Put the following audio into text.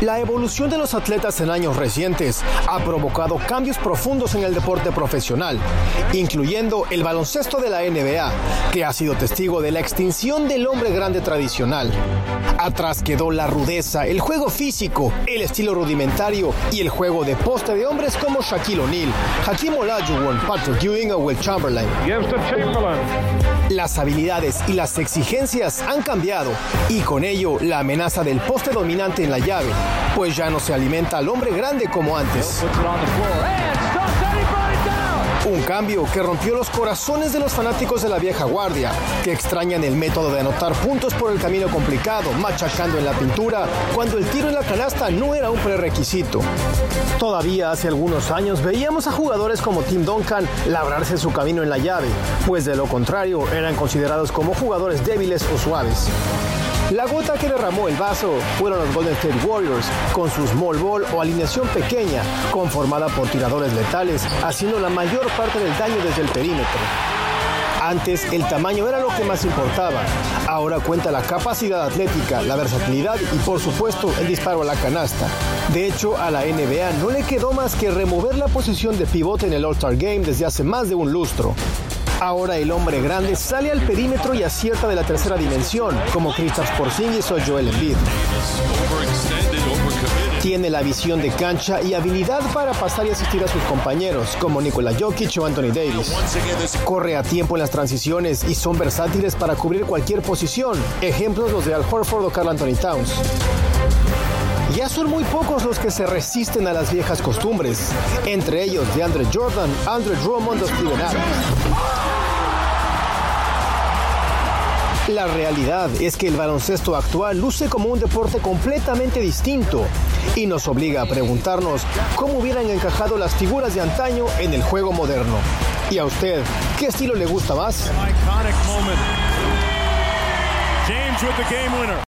La evolución de los atletas en años recientes ha provocado cambios profundos en el deporte profesional, incluyendo el baloncesto de la NBA, que ha sido testigo de la extinción del hombre grande tradicional. Atrás quedó la rudeza, el juego físico, el estilo rudimentario y el juego de poste de hombres como Shaquille O'Neal, Hakim Olajuwon, Patrick Ewing o Will Chamberlain. Las habilidades y las exigencias han cambiado y con ello la amenaza del poste dominante en la llave, pues ya no se alimenta al hombre grande como antes. Un cambio que rompió los corazones de los fanáticos de la vieja guardia, que extrañan el método de anotar puntos por el camino complicado, machacando en la pintura, cuando el tiro en la canasta no era un prerequisito. Todavía hace algunos años veíamos a jugadores como Tim Duncan labrarse su camino en la llave, pues de lo contrario eran considerados como jugadores débiles o suaves. La gota que derramó el vaso fueron los Golden State Warriors, con su small ball o alineación pequeña, conformada por tiradores letales, haciendo la mayor parte del daño desde el perímetro. Antes el tamaño era lo que más importaba. Ahora cuenta la capacidad atlética, la versatilidad y por supuesto el disparo a la canasta. De hecho, a la NBA no le quedó más que remover la posición de pivote en el All-Star Game desde hace más de un lustro. Ahora el hombre grande sale al perímetro y acierta de la tercera dimensión, como Kristaps Porzingis o Joel Embiid. Tiene la visión de cancha y habilidad para pasar y asistir a sus compañeros, como Nikola Jokic o Anthony Davis. Corre a tiempo en las transiciones y son versátiles para cubrir cualquier posición, ejemplos los de Al Horford o Carl Anthony Towns. Ya son muy pocos los que se resisten a las viejas costumbres, entre ellos de Andre Jordan, Andre Drummond o Steven Adams. La realidad es que el baloncesto actual luce como un deporte completamente distinto y nos obliga a preguntarnos cómo hubieran encajado las figuras de antaño en el juego moderno. ¿Y a usted qué estilo le gusta más? James with the game winner.